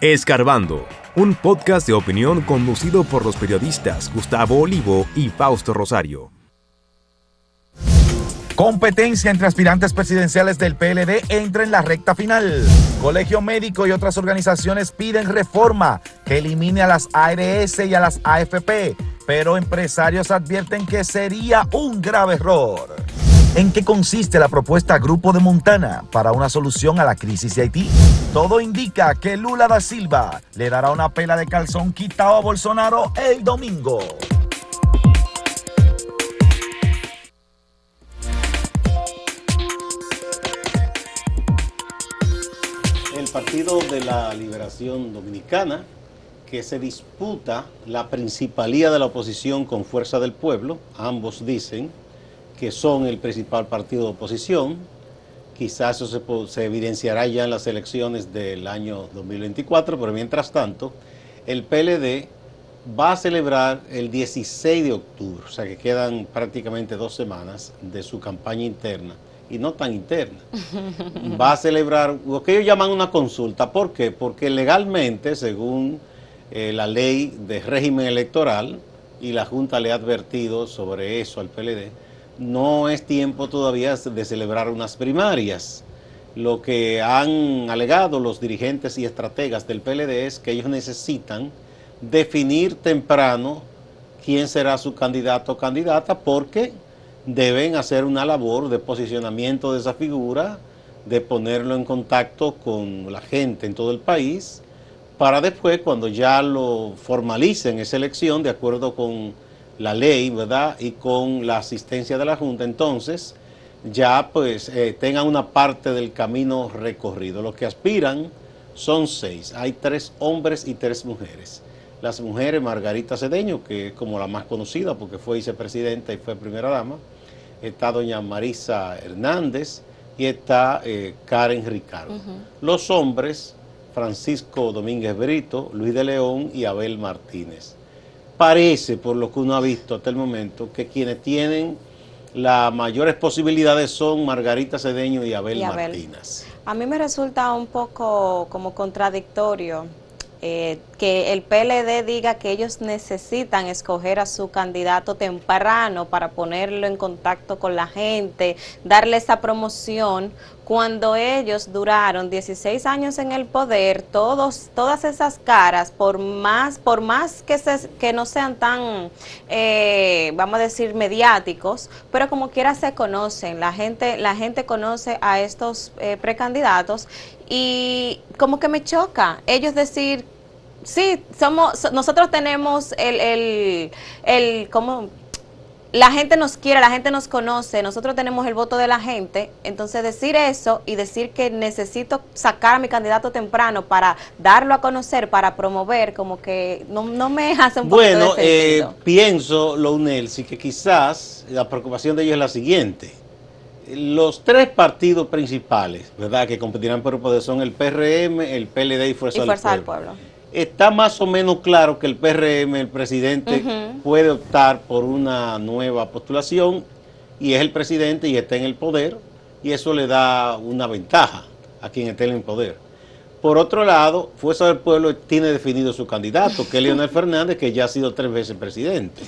Escarbando, un podcast de opinión conducido por los periodistas Gustavo Olivo y Fausto Rosario. Competencia entre aspirantes presidenciales del PLD entra en la recta final. Colegio Médico y otras organizaciones piden reforma que elimine a las ARS y a las AFP, pero empresarios advierten que sería un grave error. ¿En qué consiste la propuesta Grupo de Montana para una solución a la crisis de Haití? Todo indica que Lula da Silva le dará una pela de calzón quitado a Bolsonaro el domingo. El Partido de la Liberación Dominicana, que se disputa la principalía de la oposición con Fuerza del Pueblo, ambos dicen, que son el principal partido de oposición. Quizás eso se, evidenciará ya en las elecciones del año 2024, pero mientras tanto, el PLD va a celebrar el 16 de octubre, o sea que quedan prácticamente dos semanas de su campaña interna, y no tan interna. Va a celebrar lo que ellos llaman una consulta. ¿Por qué? Porque legalmente, según eh, la ley de régimen electoral, y la Junta le ha advertido sobre eso al PLD, no es tiempo todavía de celebrar unas primarias. Lo que han alegado los dirigentes y estrategas del PLD es que ellos necesitan definir temprano quién será su candidato o candidata porque deben hacer una labor de posicionamiento de esa figura, de ponerlo en contacto con la gente en todo el país, para después, cuando ya lo formalicen esa elección, de acuerdo con la ley, ¿verdad? Y con la asistencia de la Junta, entonces ya pues eh, tengan una parte del camino recorrido. Los que aspiran son seis. Hay tres hombres y tres mujeres. Las mujeres, Margarita Cedeño, que es como la más conocida porque fue vicepresidenta y fue primera dama. Está doña Marisa Hernández y está eh, Karen Ricardo. Los hombres, Francisco Domínguez Brito, Luis de León y Abel Martínez parece, por lo que uno ha visto hasta el momento, que quienes tienen las mayores posibilidades son Margarita Cedeño y Abel, Martínez. A mí me resulta un poco como contradictorio eh, que el PLD diga que ellos necesitan escoger a su candidato temprano para ponerlo en contacto con la gente, darle esa promoción, cuando ellos duraron 16 años en el poder, todos, todas esas caras, por más, por más que, se, que no sean tan, eh, vamos a decir, mediáticos, pero como quiera se conocen, la gente, la gente conoce a estos eh, precandidatos y como que me choca ellos decir sí, somos, nosotros tenemos el, el, el como la gente nos quiere, la gente nos conoce, nosotros tenemos el voto de la gente, entonces decir eso y decir que necesito sacar a mi candidato temprano para darlo a conocer, para promover, como que no, me hace un poco Bueno, eh, pienso, sí que quizás la preocupación de ellos es la siguiente los tres partidos principales, ¿verdad?, que competirán por el poder son el PRM, el PLD y Fuerza, del, Pueblo. Está más o menos claro que el PRM, el presidente, puede optar por una nueva postulación y es el presidente y está en el poder y eso le da una ventaja a quien esté en el poder. Por otro lado, Fuerza del Pueblo tiene definido su candidato, que es Leonel Fernández, que ya ha sido tres veces presidente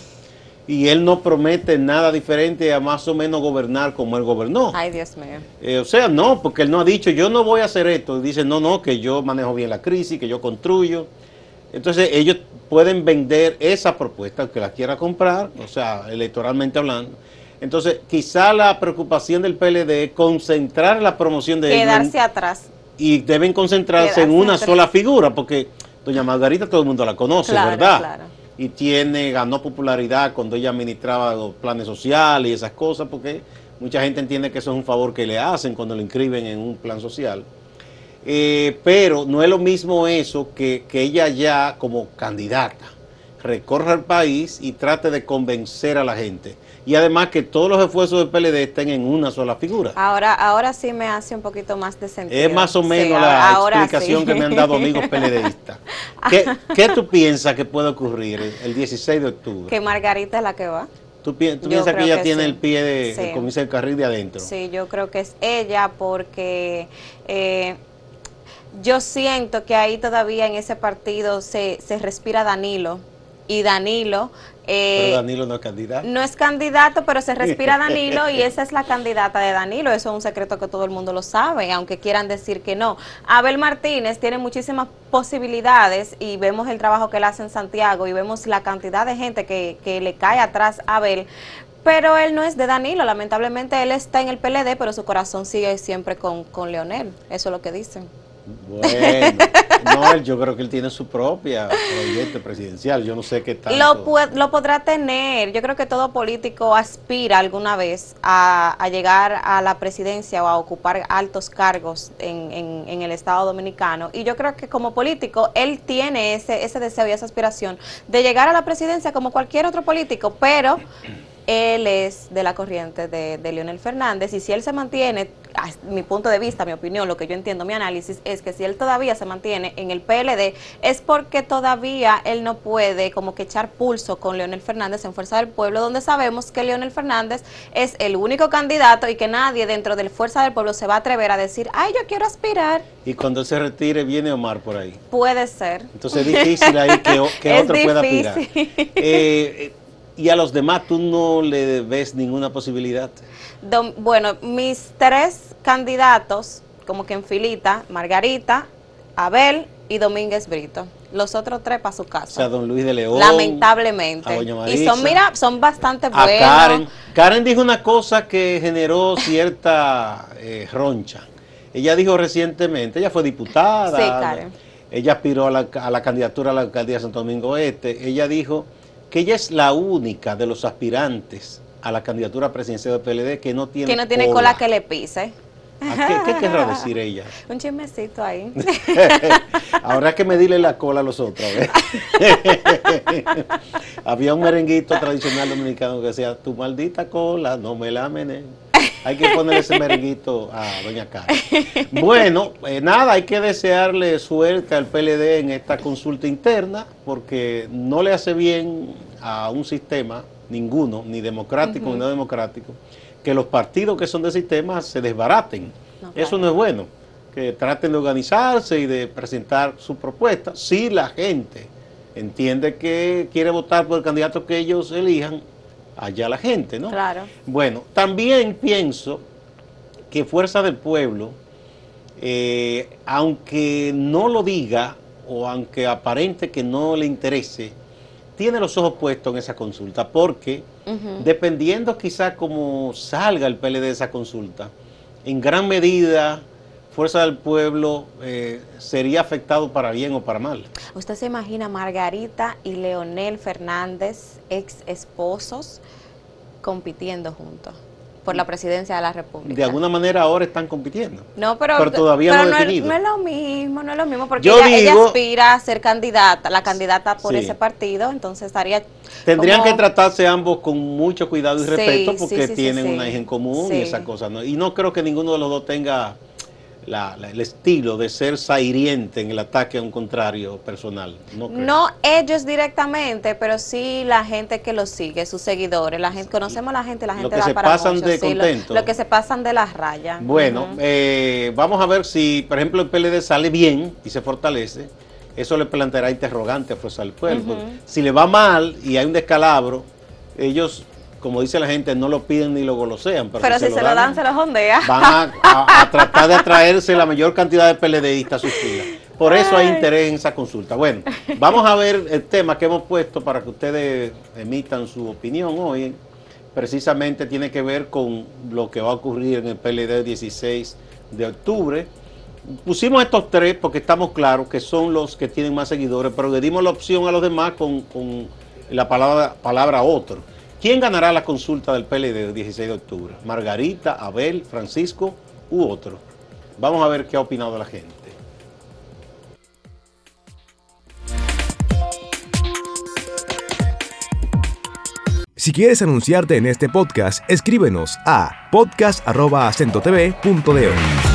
y él no promete nada diferente a más o menos gobernar como él gobernó. Ay, Dios mío. Eh, o sea, no, porque él no ha dicho, yo no voy a hacer esto. Dice, no, no, que yo manejo bien la crisis, que yo construyo. Entonces, ellos pueden vender esa propuesta, que la quiera comprar, o sea, electoralmente hablando. Entonces, quizá la preocupación del PLD es concentrar la promoción de Quedarse atrás. Y deben concentrarse en una sola figura, porque doña Margarita todo el mundo la conoce, ¿verdad? Claro y tiene, ganó popularidad cuando ella administraba los planes sociales y esas cosas, porque mucha gente entiende que eso es un favor que le hacen cuando lo inscriben en un plan social. Eh, pero no es lo mismo eso que, que ella ya como candidata recorra el país y trate de convencer a la gente y además que todos los esfuerzos del PLD estén en una sola figura. Ahora, ahora sí me hace un poquito más de sentido. Es más o menos la explicación que me han dado amigos PLDistas. ¿Qué, tú piensas que puede ocurrir el 16 de octubre? Que Margarita es la que va. ¿Tú, piensas que ella tiene el pie de, el carril de adentro? Sí, yo creo que es ella porque... Eh, Yo siento que ahí todavía en ese partido se, se respira Danilo y Danilo eh, pero Danilo no es candidato. No es candidato, pero se respira Danilo y esa es la candidata de Danilo. Eso es un secreto que todo el mundo lo sabe, aunque quieran decir que no. Abel Martínez tiene muchísimas posibilidades y vemos el trabajo que él hace en Santiago y vemos la cantidad de gente que, que le cae atrás a Abel. Pero él no es de Danilo, lamentablemente él está en el PLD, pero su corazón sigue siempre con, con Leonel. Eso es lo que dicen. Bueno, no, yo creo que él tiene su propia proyecto presidencial, yo no sé qué tal. Lo, lo podrá tener, yo creo que todo político aspira alguna vez a, llegar a la presidencia o a ocupar altos cargos en, en, en, el Estado Dominicano. Y yo creo que como político, él tiene ese, ese deseo y esa aspiración de llegar a la presidencia como cualquier otro político, pero él es de la corriente de, de, Leonel Fernández y si él se mantiene, a mi punto de vista, mi opinión, lo que yo entiendo, mi análisis, es que si él todavía se mantiene en el PLD es porque todavía él no puede como que echar pulso con Leonel Fernández en Fuerza del Pueblo, donde sabemos que Leonel Fernández es el único candidato y que nadie dentro del Fuerza del Pueblo se va a atrever a decir, ay, yo quiero aspirar. Y cuando se retire viene Omar por ahí. Puede ser. Entonces es difícil ahí que, otro pueda aspirar. Eh ¿Y a los demás tú no le ves ninguna posibilidad? bueno, mis tres candidatos, como que en filita, Margarita, Abel y Domínguez Brito. Los otros tres para su casa. O sea, don Luis de León. Lamentablemente. y son, mira, son bastante buenos. Karen. Karen dijo una cosa que generó cierta eh, roncha. Ella dijo recientemente, ella fue diputada. Sí, Karen. Ella aspiró a la, a la candidatura a la alcaldía de Santo Domingo Este. Ella dijo que ella es la única de los aspirantes a la candidatura presidencial del PLD que no tiene Que no tiene cola, que le pise. ¿Qué, querrá decir ella? Un chismecito ahí. Habrá que medirle la cola a los otros. Había un merenguito tradicional dominicano que decía, tu maldita cola, no me la menes. Hay que ponerle ese merenguito a doña Carmen. Bueno, eh, nada, hay que desearle suerte al PLD en esta consulta interna, porque no le hace bien a un sistema, ninguno, ni democrático ni no democrático, que los partidos que son de sistema se desbaraten. Eso no es bueno, que traten de organizarse y de presentar su propuesta. Si la gente entiende que quiere votar por el candidato que ellos elijan, allá la gente, ¿no? Claro. Bueno, también pienso que Fuerza del Pueblo, eh, aunque no lo diga o aunque aparente que no le interese, tiene los ojos puestos en esa consulta, porque dependiendo quizá cómo salga el PLD de esa consulta, en gran medida Fuerza del Pueblo eh, sería afectado para bien o para mal. ¿Usted se imagina Margarita y Leonel Fernández, ex esposos, compitiendo juntos? Por la presidencia de la República. De alguna manera ahora están compitiendo. No, pero, todavía no, definido. no es lo mismo, no es lo mismo, porque ella, aspira a ser candidata, la candidata por ese partido, entonces estaría... Tendrían que tratarse ambos con mucho cuidado y respeto porque tienen una hija en común y esa cosa. ¿no? Y no creo que ninguno de los dos tenga el estilo de ser sairiente en el ataque a un contrario personal. No, ellos directamente, pero sí la gente que los sigue, sus seguidores. La gente, conocemos a la gente, la gente lo que se pasan de contento. Lo, que se pasan de las rayas. Bueno, eh, vamos a ver si, por ejemplo, el PLD sale bien y se fortalece. Eso le planteará interrogante a Fuerza del Pueblo. Si le va mal y hay un descalabro, ellos como dice la gente, no lo piden ni lo golosean. Pero, si, se, lo dan, se lo ondea. Van a, tratar de atraerse la mayor cantidad de PLDistas a sus filas. Por eso hay interés en esa consulta. Bueno, vamos a ver el tema que hemos puesto para que ustedes emitan su opinión hoy. Precisamente tiene que ver con lo que va a ocurrir en el PLD el 16 de octubre. Pusimos estos tres porque estamos claros que son los que tienen más seguidores, pero le dimos la opción a los demás con, la palabra, palabra otro. ¿Quién ganará la consulta del PLD del 16 de octubre? ¿Margarita, Abel, Francisco u otro? Vamos a ver qué ha opinado la gente. Si quieres anunciarte en este podcast, escríbenos a podcast.acentotv.de.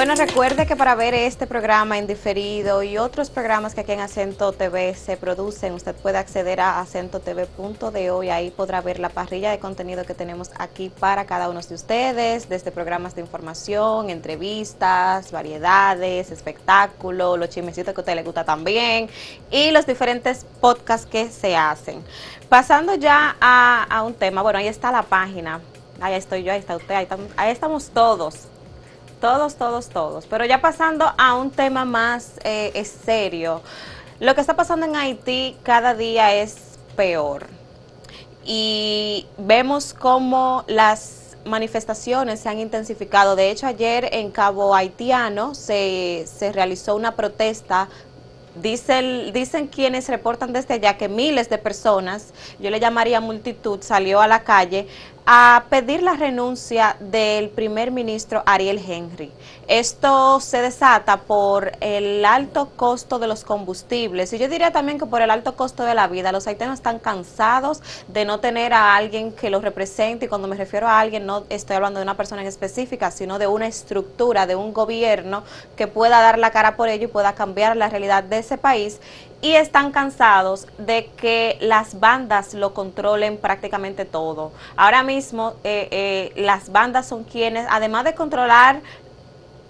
Bueno, recuerde que para ver este programa en diferido y otros programas que aquí en Acento TV se producen, usted puede acceder a acentotv.de y ahí podrá ver la parrilla de contenido que tenemos aquí para cada uno de ustedes, desde programas de información, entrevistas, variedades, espectáculos, los chismecitos que a usted le gusta también y los diferentes podcasts que se hacen. Pasando ya a, un tema, bueno, ahí está la página, ahí estoy yo, ahí está usted, ahí estamos todos todos, todos, todos. Pero ya pasando a un tema más eh, serio, lo que está pasando en Haití cada día es peor. Y vemos cómo las manifestaciones se han intensificado. De hecho, ayer en Cabo Haitiano se, se realizó una protesta Dicen, dicen quienes reportan desde allá que miles de personas, yo le llamaría multitud, salió a la calle a pedir la renuncia del primer ministro Ariel Henry. Esto se desata por el alto costo de los combustibles y yo diría también que por el alto costo de la vida. Los haitianos están cansados de no tener a alguien que los represente y cuando me refiero a alguien no estoy hablando de una persona en específica, sino de una estructura, de un gobierno que pueda dar la cara por ello y pueda cambiar la realidad de ese país y están cansados de que las bandas lo controlen prácticamente todo. Ahora mismo eh, eh, las bandas son quienes, además de controlar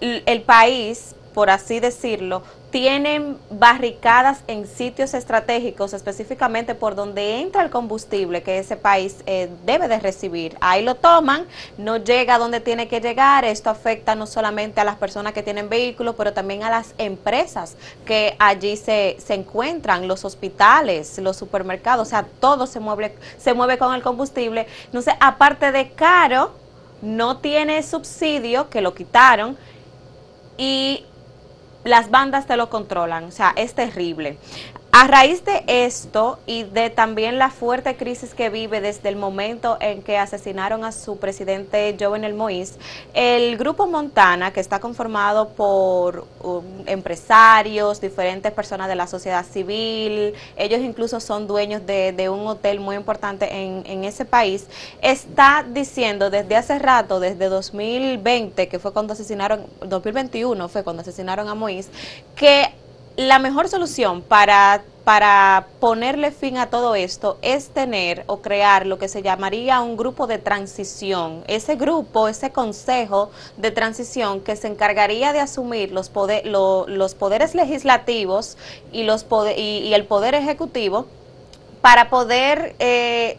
el país, por así decirlo, tienen barricadas en sitios estratégicos, específicamente por donde entra el combustible que ese país eh, debe de recibir. Ahí lo toman, no llega a donde tiene que llegar. Esto afecta no solamente a las personas que tienen vehículos, pero también a las empresas que allí se, se encuentran, los hospitales, los supermercados, o sea, todo se mueve, se mueve con el combustible. Sé, aparte de caro, no tiene subsidio, que lo quitaron, y las bandas te lo controlan, o sea, es terrible. A raíz de esto y de también la fuerte crisis que vive desde el momento en que asesinaron a su presidente Jovenel Moïse, el grupo Montana, que está conformado por um, empresarios, diferentes personas de la sociedad civil, ellos incluso son dueños de, un hotel muy importante en, ese país, está diciendo desde hace rato, desde 2020, que fue cuando asesinaron, 2021 fue cuando asesinaron a Moïse, que la mejor solución para, para ponerle fin a todo esto es tener o crear lo que se llamaría un grupo de transición. Ese grupo, ese consejo de transición que se encargaría de asumir los, poder, los poderes legislativos y, los y, el poder ejecutivo para poder... Eh,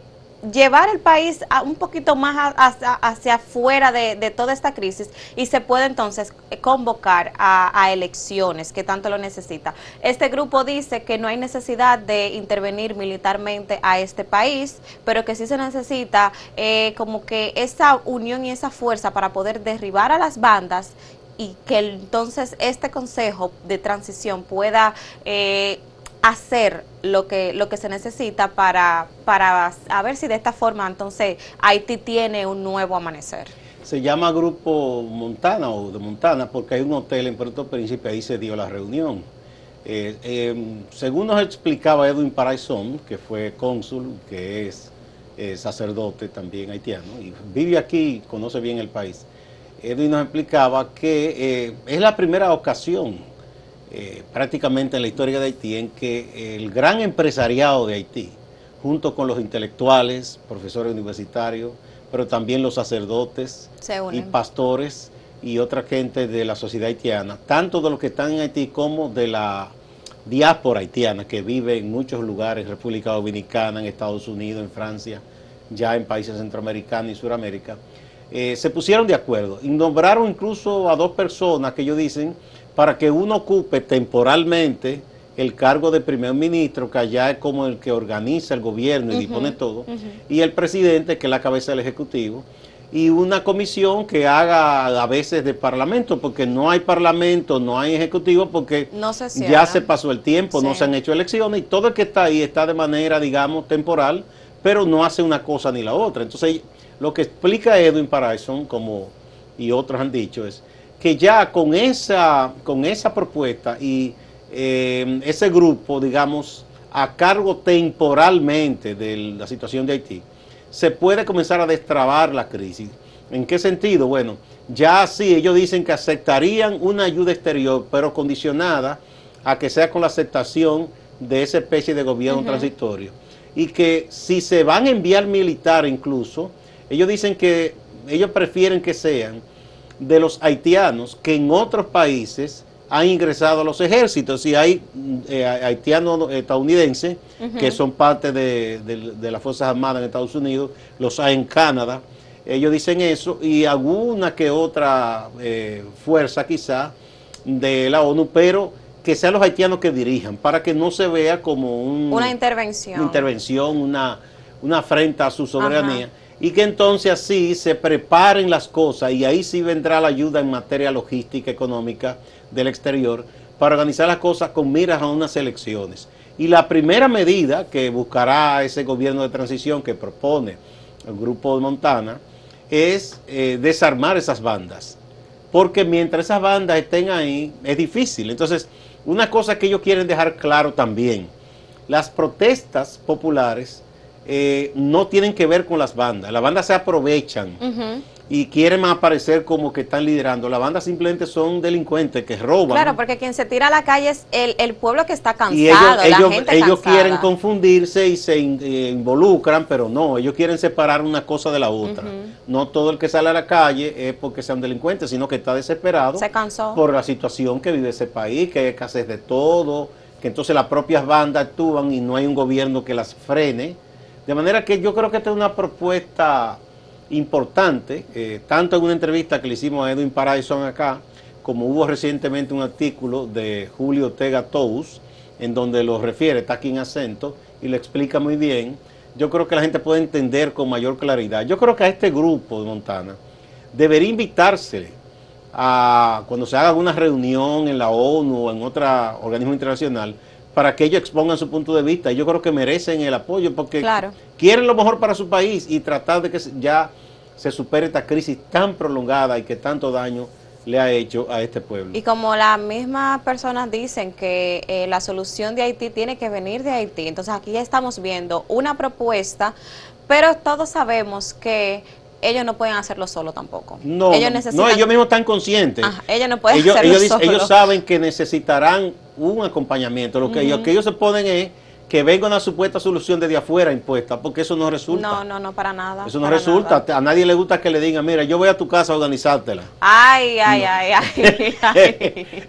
llevar el país a un poquito más hacia, afuera de, toda esta crisis y se puede entonces convocar a, elecciones que tanto lo necesita. Este grupo dice que no hay necesidad de intervenir militarmente a este país, pero que sí se necesita eh, como que esa unión y esa fuerza para poder derribar a las bandas y que entonces este consejo de transición pueda eh, hacer lo que lo que se necesita para para a ver si de esta forma entonces Haití tiene un nuevo amanecer. Se llama Grupo Montana o de Montana porque hay un hotel en Puerto Príncipe, ahí se dio la reunión. Eh, em, según nos explicaba Edwin Paraison, que fue cónsul, que es eh, sacerdote también haitiano, y vive aquí, conoce bien el país, Edwin nos explicaba que eh, es la primera ocasión eh, prácticamente en la historia de Haití en que el gran empresariado de Haití, junto con los intelectuales, profesores universitarios, pero también los sacerdotes y pastores y otra gente de la sociedad haitiana, tanto de los que están en Haití como de la diáspora haitiana que vive en muchos lugares, República Dominicana, en Estados Unidos, en Francia, ya en países centroamericanos y Suramérica, eh, se pusieron de acuerdo y nombraron incluso a dos personas que ellos dicen para que uno ocupe temporalmente el cargo de primer ministro, que allá es como el que organiza el gobierno y dispone todo, y el presidente, que es la cabeza del Ejecutivo, y una comisión que haga a veces de parlamento, porque no hay parlamento, no hay ejecutivo, porque ya se pasó el tiempo, no se han hecho elecciones, y todo el que está ahí está de manera, digamos, temporal, pero no hace una cosa ni la otra. Entonces, lo que explica Edwin Paraison, como y otros han dicho, es que ya con esa, con esa propuesta y eh, ese grupo, digamos, a cargo temporalmente de la situación de Haití, se puede comenzar a destrabar la crisis. ¿En qué sentido? Bueno, ya sí, ellos dicen que aceptarían una ayuda exterior, pero condicionada a que sea con la aceptación de esa especie de gobierno transitorio. Y que si se van a enviar militar incluso, ellos dicen que ellos prefieren que sean de los haitianos que en otros países han ingresado a los ejércitos. Y hay eh, haitianos estadounidenses que son parte de, las Fuerzas Armadas en Estados Unidos, los hay en Canadá. Ellos dicen eso y alguna que otra eh, fuerza quizá de la ONU, pero que sean los haitianos que dirijan, para que no se vea como una intervención, una, intervención, una, una afrenta a su soberanía, y que entonces así se preparen las cosas y ahí sí vendrá la ayuda en materia logística, económica del exterior, para organizar las cosas con miras a unas elecciones. Y la primera medida que buscará ese gobierno de transición que propone el grupo de Montana es eh, desarmar esas bandas. Porque mientras esas bandas estén ahí, es difícil. Entonces, una cosa que ellos quieren dejar claro también, las protestas populares eh, no tienen que ver con las bandas, las bandas se aprovechan y quieren aparecer como que están liderando. Las bandas simplemente son delincuentes que roban. Claro, porque quien se tira a la calle es el, pueblo que está cansado. Y ellos, ellos, quieren confundirse y se eh, involucran, pero no, ellos quieren separar una cosa de la otra. No todo el que sale a la calle es porque sean delincuentes, sino que está desesperado se cansó. por la situación que vive ese país, que hay escasez de todo, que entonces las propias bandas actúan y no hay un gobierno que las frene. De manera que yo creo que esta es una propuesta importante, eh, tanto en una entrevista que le hicimos a Edwin Paraison acá, como hubo recientemente un artículo de Julio Ortega Tous, en donde lo refiere, está aquí en acento, y lo explica muy bien. Yo creo que la gente puede entender con mayor claridad. Yo creo que a este grupo de Montana debería invitarse a cuando se haga alguna reunión en la ONU o en otro organismo internacional, para que ellos expongan su punto de vista. Yo creo que merecen el apoyo porque quieren lo mejor para su país y tratar de que ya se supere esta crisis tan prolongada y que tanto daño le ha hecho a este pueblo. Y como las mismas personas dicen que eh, la solución de Haití tiene que venir de Haití, entonces aquí ya estamos viendo una propuesta, pero todos sabemos que ellos no pueden hacerlo solo tampoco. No, ellos, no, ellos mismos están conscientes. ellos no pueden ellos, hacerlo ellos, Ellos saben que necesitarán un acompañamiento. Lo que, ellos, se ponen es que venga una supuesta solución desde afuera impuesta, porque eso no resulta. No, no, no, para nada. Eso no resulta. A nadie le gusta que le digan, mira, yo voy a tu casa a organizártela. Ay, ay, ay, ay.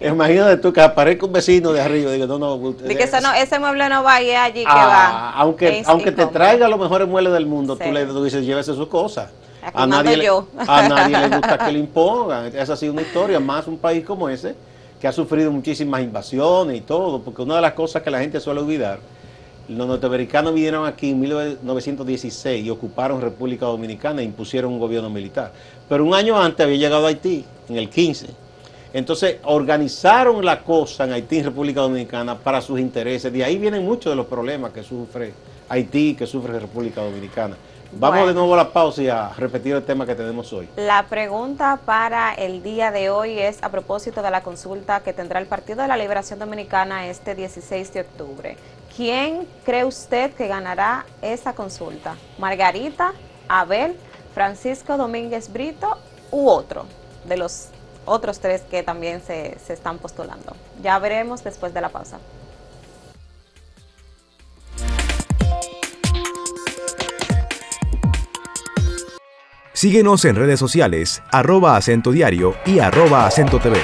Imagínate tú que aparezca un vecino de arriba y diga, no, no. De que ese mueble no va a ir allí que ah, va. Aunque, aunque te traiga los mejores muebles del mundo, tú le dices, llévese sus cosas. A nadie, le, a nadie le gusta que le impongan. Esa ha sido una historia, más un país como ese, que ha sufrido muchísimas invasiones y todo, porque una de las cosas que la gente suele olvidar, los norteamericanos vinieron aquí en 1916 y ocuparon República Dominicana e impusieron un gobierno militar. Pero un año antes había llegado a Haití, en el 15. Entonces organizaron la cosa en Haití y República Dominicana para sus intereses. De ahí vienen muchos de los problemas que sufre Haití, que sufre República Dominicana. Vamos de nuevo a la pausa y a repetir el tema que tenemos hoy. La pregunta para el día de hoy es a propósito de la consulta que tendrá el Partido de la Liberación Dominicana este 16 de octubre. ¿Quién cree usted que ganará esa consulta? ¿Margarita, Abel, Francisco Domínguez Brito u otro de los otros tres que también se, se están postulando? Ya veremos después de la pausa. Síguenos en redes sociales, arroba acento diario y arroba acento TV.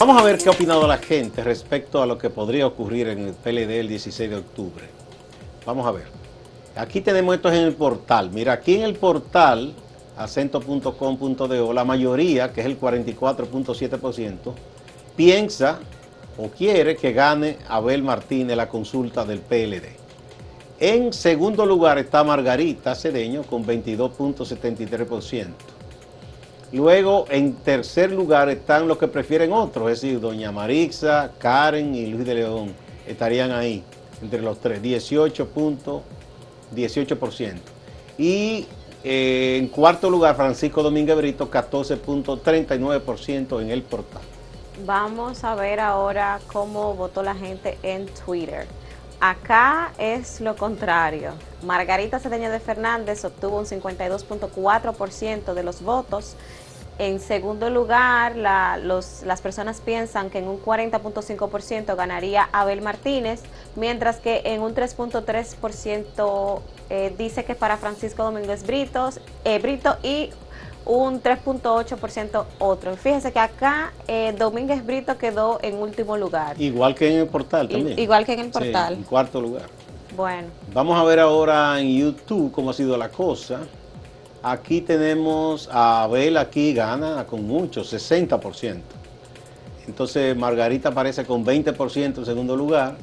Vamos a ver qué ha opinado la gente respecto a lo que podría ocurrir en el PLD el 16 de octubre. Vamos a ver. Aquí tenemos esto en el portal. Mira, aquí en el portal acento.com.do, la mayoría, que es el 44.7%, piensa o quiere que gane Abel Martínez la consulta del PLD. En segundo lugar está Margarita Cedeño con 22.73%. Luego, en tercer lugar están los que prefieren otros, es decir, Doña Marixa, Karen y Luis de León estarían ahí, entre los tres, 18.18%. Y eh, en cuarto lugar, Francisco Domínguez Brito, 14.39% en el portal. Vamos a ver ahora cómo votó la gente en Twitter. Acá es lo contrario. Margarita Cedeño de Fernández obtuvo un 52.4% de los votos. En segundo lugar, las personas piensan que en un 40.5% ganaría Abel Martínez, mientras que en un 3.3% eh, dice que para Francisco Domínguez Britos, eh, Brito y un 3.8% otro. Fíjese que acá eh, Domínguez Brito quedó en último lugar. Igual que en el portal también. igual que en el portal. en cuarto lugar. Bueno. Vamos a ver ahora en YouTube cómo ha sido la cosa. Aquí tenemos a Abel, aquí gana con mucho, 60%. Entonces Margarita aparece con 20% en segundo lugar.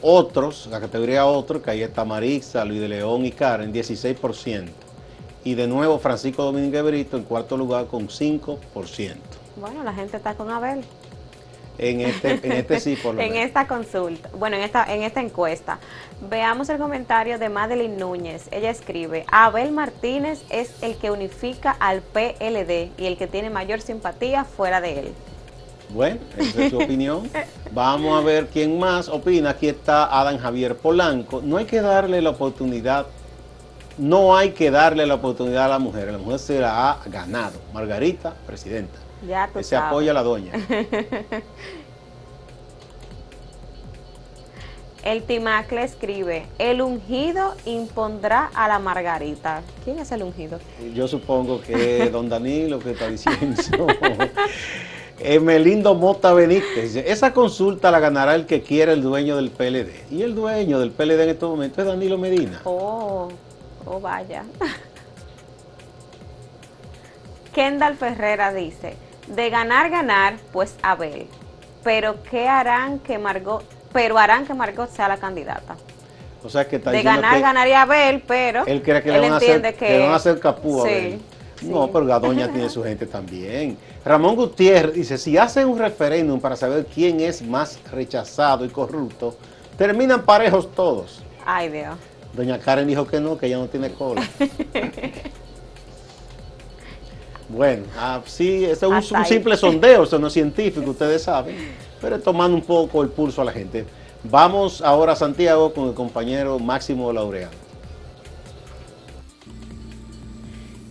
Otros, la categoría otros, que ahí está Marisa, Luis de León y Karen, 16%. Y de nuevo Francisco Domínguez Brito en cuarto lugar con 5%. Bueno, la gente está con Abel. En este, en este sí, por lo En esta consulta, bueno, en esta, en esta encuesta. Veamos el comentario de Madeline Núñez. Ella escribe, Abel Martínez es el que unifica al PLD y el que tiene mayor simpatía fuera de él. Bueno, esa es su opinión. Vamos a ver quién más opina. Aquí está Adam Javier Polanco. No hay que darle la oportunidad no hay que darle la oportunidad a la mujer. La mujer se la ha ganado. Margarita, presidenta. Ya tú Se apoya a la doña. El Timacle escribe, el ungido impondrá a la Margarita. ¿Quién es el ungido? Yo supongo que don Danilo que está diciendo. Emelindo Mota Benítez. Esa consulta la ganará el que quiera el dueño del PLD. Y el dueño del PLD en este momento es Danilo Medina. Oh. Oh, vaya. Kendall Ferrera dice, de ganar, ganar, pues Abel. Pero ¿qué harán que Margot, pero harán que Margot sea la candidata? O sea que está De ganar, ganaría Abel, pero él cree que, le, van a hacer, que, van a hacer capú a Abel. No, pero Gadoña tiene su gente también. Ramón Gutiérrez dice, si hacen un referéndum para saber quién es más rechazado y corrupto, terminan parejos todos. Ay, Dios. Doña Karen dijo que no, que ella no tiene cola. bueno, ah, sí, eso es un, simple sondeo, eso no es científico, ustedes saben, pero tomando un poco el pulso a la gente. Vamos ahora a Santiago con el compañero Máximo Laureano.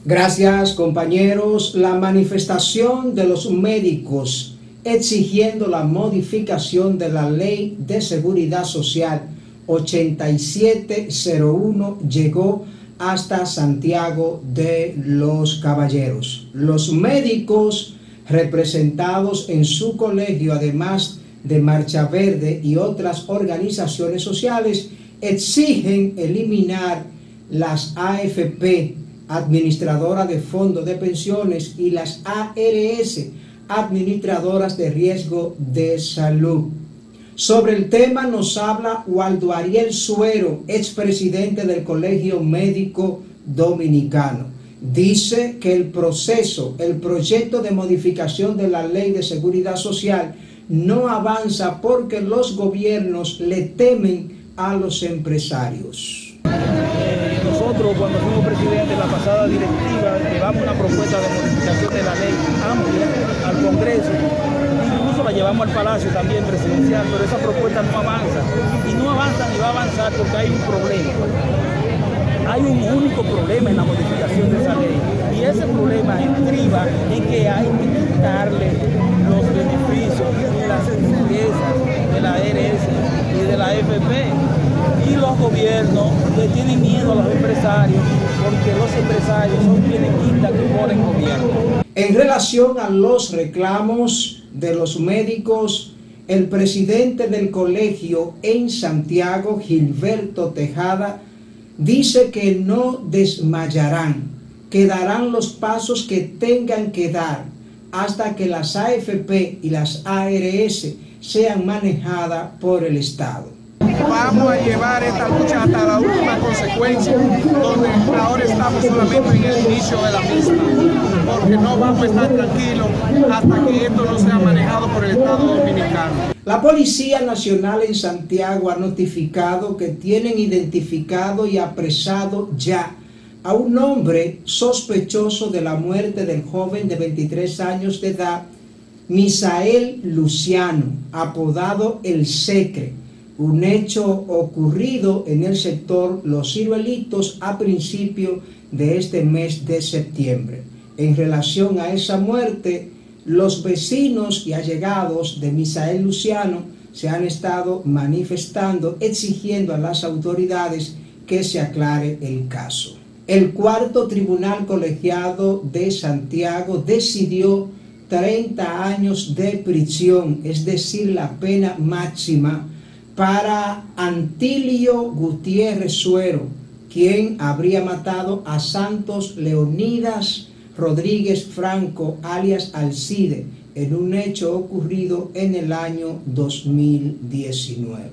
Gracias compañeros. La manifestación de los médicos exigiendo la modificación de la ley de seguridad social 8701 llegó hasta Santiago de los Caballeros. Los médicos representados en su colegio, además de Marcha Verde y otras organizaciones sociales, exigen eliminar las AFP, administradoras de fondos de pensiones, y las ARS, administradoras de riesgo de salud. Sobre el tema nos habla Waldo Ariel Suero, expresidente del Colegio Médico Dominicano. Dice que el proceso, el proyecto de modificación de la ley de seguridad social no avanza porque los gobiernos le temen a los empresarios. nosotros cuando fuimos presidente de la pasada directiva llevamos una propuesta de modificación de la ley amplia al Congreso la llevamos al Palacio también presidencial, pero esa propuesta no avanza. Y no avanza ni va a avanzar porque hay un problema. Hay un único problema en la modificación de esa ley. Y ese problema estriba en que hay que quitarle los beneficios y las riquezas de la RS y de la FP. Y los gobiernos le tienen miedo a los empresarios porque los empresarios son quienes quitan que ponen gobierno. En relación a los reclamos de los médicos, el presidente del colegio en Santiago, Gilberto Tejada, dice que no desmayarán, que darán los pasos que tengan que dar hasta que las AFP y las ARS sean manejadas por el Estado. Vamos a llevar esta lucha hasta la última consecuencia, donde ahora estamos solamente en el inicio de la misma, porque no vamos a estar tranquilos hasta que esto no sea manejado por el Estado Dominicano. La Policía Nacional en Santiago ha notificado que tienen identificado y apresado ya a un hombre sospechoso de la muerte del joven de 23 años de edad, Misael Luciano, apodado El Secre un hecho ocurrido en el sector Los Ciruelitos a principio de este mes de septiembre. En relación a esa muerte, los vecinos y allegados de Misael Luciano se han estado manifestando exigiendo a las autoridades que se aclare el caso. El cuarto tribunal colegiado de Santiago decidió 30 años de prisión, es decir, la pena máxima para Antilio Gutiérrez Suero, quien habría matado a Santos Leonidas Rodríguez Franco, alias Alcide, en un hecho ocurrido en el año 2019.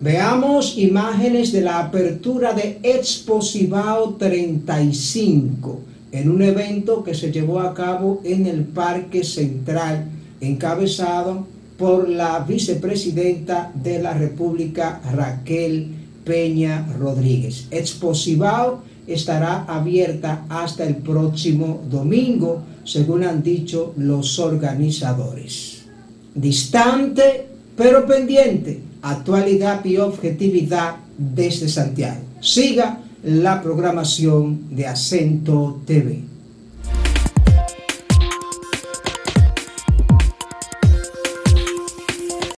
Veamos imágenes de la apertura de Exposivao 35 en un evento que se llevó a cabo en el Parque Central, encabezado por la vicepresidenta de la República, Raquel Peña Rodríguez. Exposivao estará abierta hasta el próximo domingo, según han dicho los organizadores. Distante, pero pendiente, actualidad y objetividad desde Santiago. Siga la programación de Acento TV.